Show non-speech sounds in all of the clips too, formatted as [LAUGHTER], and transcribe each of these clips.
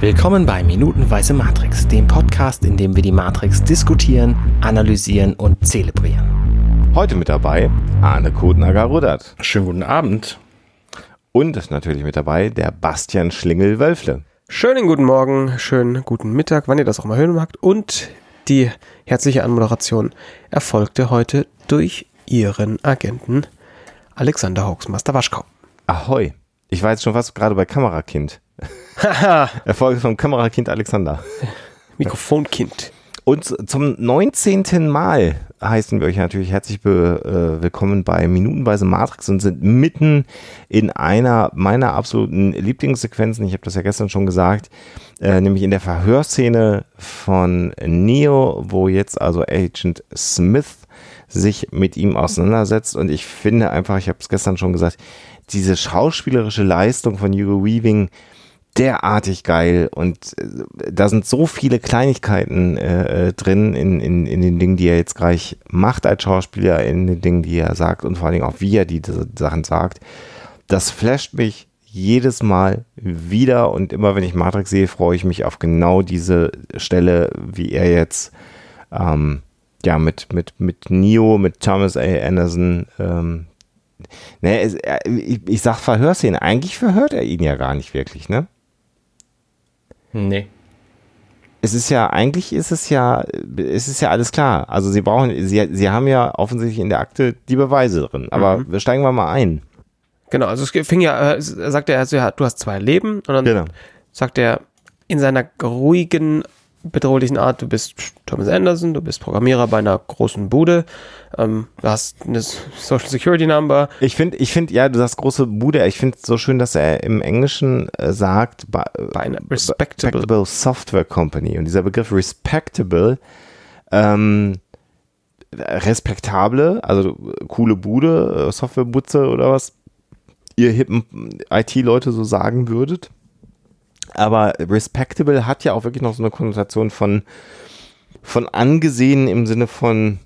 Willkommen bei Minutenweise Matrix, dem Podcast, in dem wir die Matrix diskutieren, analysieren und zelebrieren. Heute mit dabei Arne Kotnager-Rudert. Schönen guten Abend. Und natürlich mit dabei der Bastian Schlingel-Wölfle. Schönen guten Morgen, schönen guten Mittag, wann ihr das auch mal hören mögt. Und die herzliche Anmoderation erfolgte heute durch Ihren Agenten Alexander Hoaxmaster Waschkau. Ahoi. Ich war jetzt schon fast gerade bei Kamerakind. [LAUGHS] Erfolge vom Kamerakind Alexander. Mikrofonkind. Und zum 19. Mal heißen wir euch natürlich herzlich be, äh, willkommen bei Minutenweise Matrix und sind mitten in einer meiner absoluten Lieblingssequenzen. Ich habe das ja gestern schon gesagt, äh, nämlich in der Verhörszene von Neo, wo jetzt also Agent Smith sich mit ihm auseinandersetzt. Und ich finde einfach, ich habe es gestern schon gesagt, diese schauspielerische Leistung von Hugo Weaving derartig geil und äh, da sind so viele Kleinigkeiten äh, äh, drin in, in, in den Dingen, die er jetzt gleich macht als Schauspieler, in den Dingen, die er sagt und vor allen Dingen auch, wie er diese Sachen sagt. Das flasht mich jedes Mal wieder und immer wenn ich Matrix sehe, freue ich mich auf genau diese Stelle, wie er jetzt ähm, ja mit, mit, mit Neo, mit Thomas A. Anderson ähm, Ne, es, ich, ich sag Verhörszene. Eigentlich verhört er ihn ja gar nicht wirklich, ne? Nee. Es ist ja, eigentlich ist es ja, es ist ja alles klar. Also sie brauchen, sie, sie haben ja offensichtlich in der Akte die Beweise drin. Aber mhm. wir steigen wir mal ein. Genau, also es fing ja, äh, sagt er, also ja, du hast zwei Leben und dann genau. sagt er in seiner ruhigen bedrohlichen Art. Du bist Thomas Anderson, du bist Programmierer bei einer großen Bude, ähm, du hast eine Social Security Number. Ich finde, ich finde, ja, du sagst große Bude. Ich finde es so schön, dass er im Englischen äh, sagt, bei, bei einer respectable. respectable. Software Company. Und dieser Begriff respectable, ähm, respektable, also coole Bude, äh, Softwarebutze oder was, ihr hippen IT-Leute so sagen würdet aber respectable hat ja auch wirklich noch so eine Konnotation von, von angesehen im Sinne von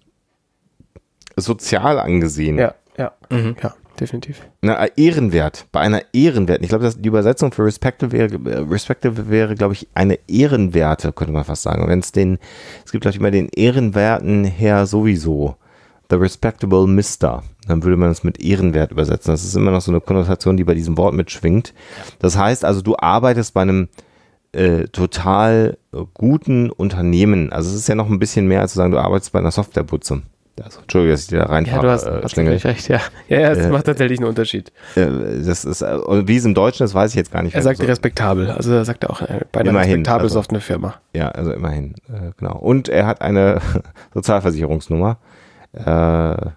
sozial angesehen. Ja, ja, mhm. ja, definitiv. Na, ehrenwert, bei einer Ehrenwert. Ich glaube, die Übersetzung für respectable wäre, respectable wäre, glaube ich, eine Ehrenwerte, könnte man fast sagen. Wenn es den, es gibt, glaube ich, immer den Ehrenwerten her sowieso. The respectable Mister dann würde man es mit Ehrenwert übersetzen. Das ist immer noch so eine Konnotation, die bei diesem Wort mitschwingt. Das heißt also, du arbeitest bei einem äh, total guten Unternehmen. Also es ist ja noch ein bisschen mehr als zu sagen, du arbeitest bei einer Softwareputze. Also, Entschuldigung, dass ich dir da reinfahre. Ja, du hast, äh, hast recht, ja. Ja, ja, das äh, macht tatsächlich einen Unterschied. Äh, das ist, äh, wie es im Deutschen ist, weiß ich jetzt gar nicht. Er sagt so. respektabel, also er sagt auch äh, bei einer immerhin, respektabel also, Softwarefirma. Ja, also immerhin, äh, genau. Und er hat eine [LAUGHS] Sozialversicherungsnummer. Äh,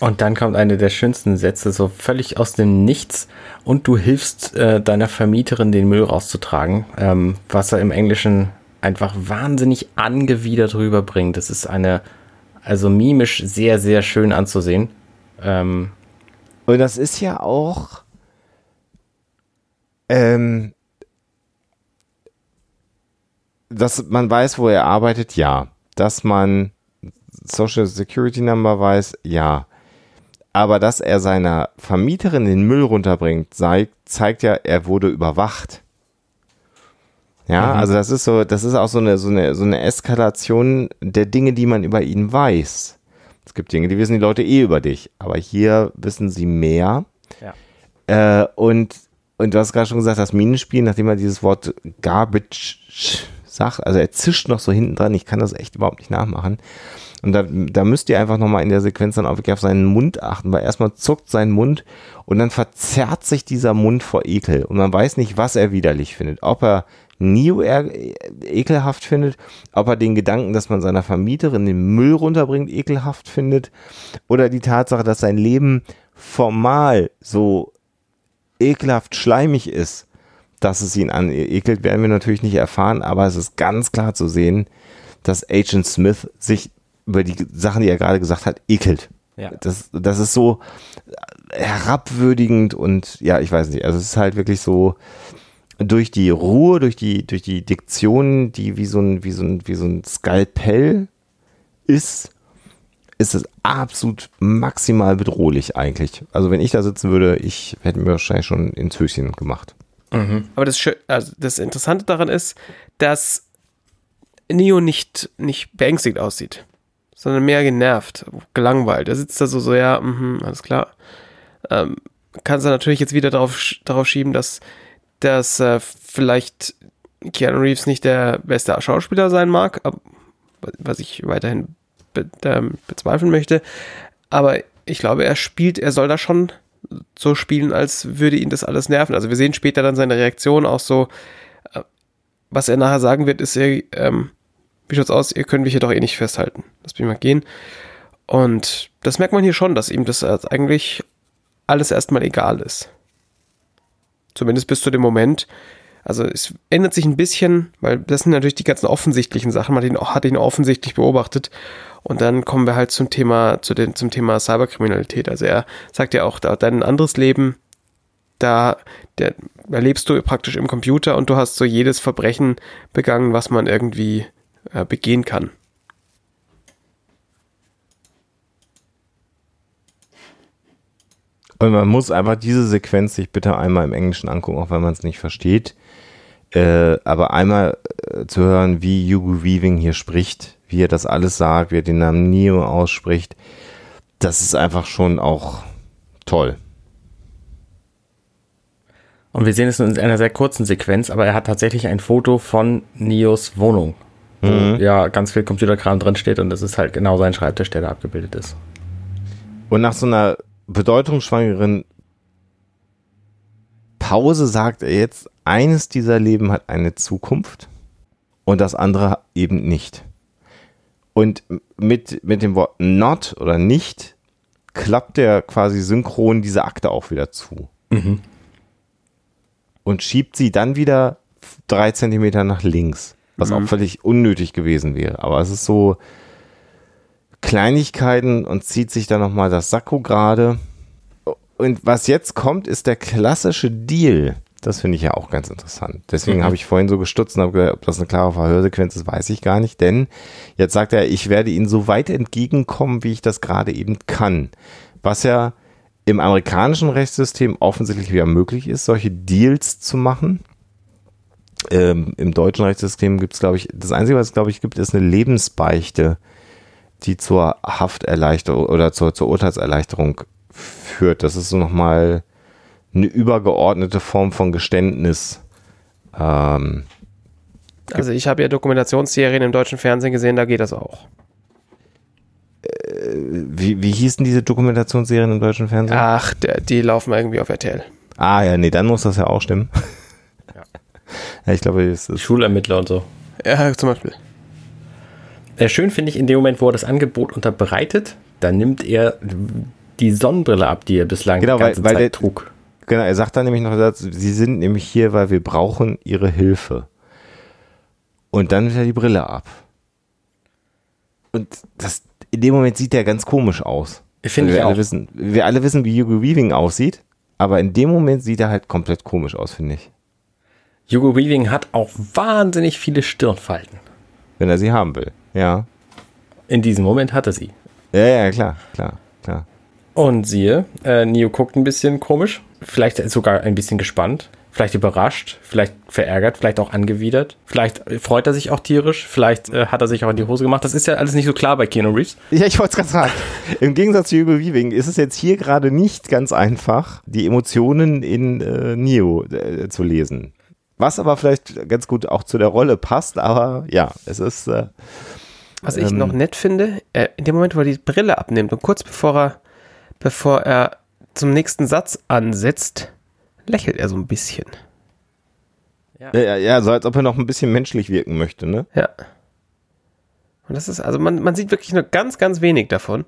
und dann kommt eine der schönsten Sätze, so völlig aus dem Nichts. Und du hilfst äh, deiner Vermieterin, den Müll rauszutragen, ähm, was er im Englischen einfach wahnsinnig angewidert rüberbringt. Das ist eine, also mimisch sehr, sehr schön anzusehen. Ähm, und das ist ja auch, ähm, dass man weiß, wo er arbeitet, ja. Dass man Social Security Number weiß, ja. Aber dass er seiner Vermieterin den Müll runterbringt, zeigt, zeigt ja, er wurde überwacht. Ja, mhm. also das ist so, das ist auch so eine, so eine, so eine Eskalation der Dinge, die man über ihn weiß. Es gibt Dinge, die wissen die Leute eh über dich, aber hier wissen sie mehr. Ja. Äh, und, und du hast gerade schon gesagt, das Minenspiel, nachdem er dieses Wort Garbage sagt, also er zischt noch so hinten dran, ich kann das echt überhaupt nicht nachmachen. Und da, da müsst ihr einfach nochmal in der Sequenz dann auch auf seinen Mund achten, weil erstmal zuckt sein Mund und dann verzerrt sich dieser Mund vor Ekel. Und man weiß nicht, was er widerlich findet. Ob er Neo ekelhaft findet, ob er den Gedanken, dass man seiner Vermieterin den Müll runterbringt, ekelhaft findet, oder die Tatsache, dass sein Leben formal so ekelhaft schleimig ist, dass es ihn anekelt, werden wir natürlich nicht erfahren, aber es ist ganz klar zu sehen, dass Agent Smith sich über die Sachen, die er gerade gesagt hat, ekelt. Ja. Das, das ist so herabwürdigend und ja, ich weiß nicht. Also es ist halt wirklich so durch die Ruhe, durch die, durch die Diktion, die wie so ein, wie so ein, wie so ein Skalpell ist, ist es absolut maximal bedrohlich eigentlich. Also wenn ich da sitzen würde, ich hätte mir wahrscheinlich schon ins Höschen gemacht. Mhm. Aber das, also das Interessante daran ist, dass Neo nicht, nicht beängstigt aussieht, sondern mehr genervt, gelangweilt. Er sitzt da so, so ja, mh, alles klar. Ähm, kann es natürlich jetzt wieder darauf, darauf schieben, dass, dass äh, vielleicht Keanu Reeves nicht der beste Schauspieler sein mag, was ich weiterhin be ähm, bezweifeln möchte. Aber ich glaube, er spielt, er soll da schon so spielen, als würde ihn das alles nerven. Also wir sehen später dann seine Reaktion auch so, äh, was er nachher sagen wird, ist, er, ähm, wie schaut's aus, ihr könnt mich hier doch eh nicht festhalten. Lass mich mal gehen. Und das merkt man hier schon, dass ihm das eigentlich alles erstmal egal ist. Zumindest bis zu dem Moment. Also es ändert sich ein bisschen, weil das sind natürlich die ganzen offensichtlichen Sachen. Man hat ihn, hat ihn offensichtlich beobachtet. Und dann kommen wir halt zum Thema, zu den, zum Thema Cyberkriminalität. Also er sagt ja auch, da dein anderes Leben, da, der, erlebst du praktisch im Computer und du hast so jedes Verbrechen begangen, was man irgendwie äh, begehen kann. Und man muss einfach diese Sequenz sich bitte einmal im Englischen angucken, auch wenn man es nicht versteht. Äh, aber einmal äh, zu hören, wie Hugo Weaving hier spricht, wie er das alles sagt, wie er den Namen Neo ausspricht, das ist einfach schon auch toll. Und wir sehen es in einer sehr kurzen Sequenz, aber er hat tatsächlich ein Foto von Neos Wohnung, wo mhm. ja ganz viel Computerkram drin steht und das ist halt genau sein Schreibtisch, der da abgebildet ist. Und nach so einer bedeutungsschwangeren Pause sagt er jetzt, eines dieser Leben hat eine Zukunft und das andere eben nicht. Und mit, mit dem Wort not oder nicht klappt er quasi synchron diese Akte auch wieder zu. Mhm. Und schiebt sie dann wieder drei Zentimeter nach links, was mhm. auch völlig unnötig gewesen wäre. Aber es ist so Kleinigkeiten und zieht sich dann nochmal das Sakko gerade. Und was jetzt kommt, ist der klassische Deal das finde ich ja auch ganz interessant. Deswegen mhm. habe ich vorhin so gestutzt und habe gesagt, ob das eine klare Verhörsequenz ist, weiß ich gar nicht. Denn jetzt sagt er, ich werde Ihnen so weit entgegenkommen, wie ich das gerade eben kann. Was ja im amerikanischen Rechtssystem offensichtlich wieder möglich ist, solche Deals zu machen. Ähm, Im deutschen Rechtssystem gibt es, glaube ich, das Einzige, was es, glaube ich, gibt, ist eine Lebensbeichte, die zur Hafterleichterung oder zur, zur Urteilserleichterung führt. Das ist so nochmal eine übergeordnete Form von Geständnis. Ähm, also ich habe ja Dokumentationsserien im deutschen Fernsehen gesehen, da geht das auch. Äh, wie, wie hießen diese Dokumentationsserien im deutschen Fernsehen? Ach, die laufen irgendwie auf RTL. Ah ja, nee, dann muss das ja auch stimmen. [LAUGHS] Ja, ja ich glaube, es ist Schulermittler und so. Ja, zum Beispiel. Äh, schön finde ich in dem Moment, wo er das Angebot unterbreitet, dann nimmt er die Sonnenbrille ab, die er bislang genau, die ganze weil, weil Zeit der, trug. Genau, er sagt dann nämlich noch, sie sind nämlich hier, weil wir brauchen ihre Hilfe. Und dann wird er die Brille ab. Und das, in dem Moment sieht er ganz komisch aus. Ich finde wir auch. alle wissen, wir alle wissen, wie Hugo Weaving aussieht, aber in dem Moment sieht er halt komplett komisch aus, finde ich. Hugo Weaving hat auch wahnsinnig viele Stirnfalten. Wenn er sie haben will, ja. In diesem Moment hat er sie. Ja, ja, klar, klar, klar. Und siehe, äh, Neo guckt ein bisschen komisch vielleicht sogar ein bisschen gespannt, vielleicht überrascht, vielleicht verärgert, vielleicht auch angewidert. Vielleicht freut er sich auch tierisch, vielleicht äh, hat er sich auch in die Hose gemacht. Das ist ja alles nicht so klar bei Keanu Reeves. Ja, ich wollte es gerade sagen. [LAUGHS] Im Gegensatz zu Hugo Weaving ist es jetzt hier gerade nicht ganz einfach, die Emotionen in äh, Neo äh, zu lesen. Was aber vielleicht ganz gut auch zu der Rolle passt, aber ja, es ist. Äh, Was ich ähm, noch nett finde, äh, in dem Moment, wo er die Brille abnimmt und kurz bevor er, bevor er zum nächsten Satz ansetzt, lächelt er so ein bisschen. Ja. ja, ja, so als ob er noch ein bisschen menschlich wirken möchte, ne? Ja. Und das ist, also man, man sieht wirklich nur ganz, ganz wenig davon.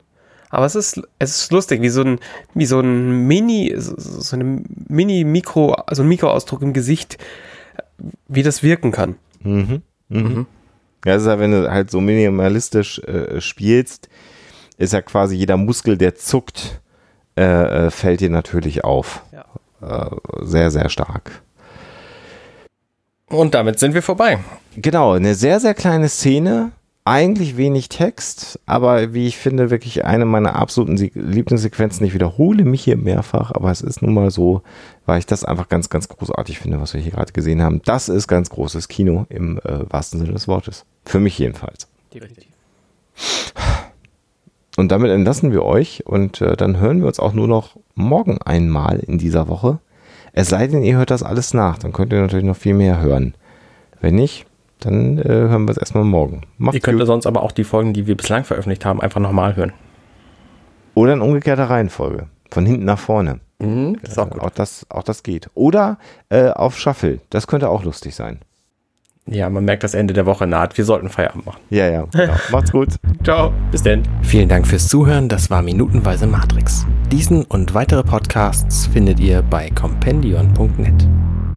Aber es ist, es ist lustig, wie so ein, wie so ein Mini, so eine Mini-Mikro, also ein Mikroausdruck im Gesicht, wie das wirken kann. Mhm. Mhm. mhm. Ja, das ist ja, wenn du halt so minimalistisch äh, spielst, ist ja quasi jeder Muskel, der zuckt, äh, äh, fällt dir natürlich auf. Ja. Äh, sehr, sehr stark. Und damit sind wir vorbei. Genau, eine sehr, sehr kleine Szene, eigentlich wenig Text, aber wie ich finde, wirklich eine meiner absoluten Lieblingssequenzen. Ich wiederhole mich hier mehrfach, aber es ist nun mal so, weil ich das einfach ganz, ganz großartig finde, was wir hier gerade gesehen haben. Das ist ganz großes Kino im äh, wahrsten Sinne des Wortes. Für mich jedenfalls. Definitiv. Und damit entlassen wir euch und äh, dann hören wir uns auch nur noch morgen einmal in dieser Woche. Es sei denn, ihr hört das alles nach, dann könnt ihr natürlich noch viel mehr hören. Wenn nicht, dann äh, hören wir es erstmal morgen. Macht's ihr könnt gut. sonst aber auch die Folgen, die wir bislang veröffentlicht haben, einfach nochmal hören. Oder in umgekehrter Reihenfolge. Von hinten nach vorne. Mhm, das auch, auch, das, auch das geht. Oder äh, auf Shuffle. Das könnte auch lustig sein. Ja, man merkt, das Ende der Woche naht. Wir sollten Feierabend machen. Ja, ja. Genau. [LAUGHS] Macht's gut. Ciao. Bis denn. Vielen Dank fürs Zuhören. Das war Minutenweise Matrix. Diesen und weitere Podcasts findet ihr bei compendion.net.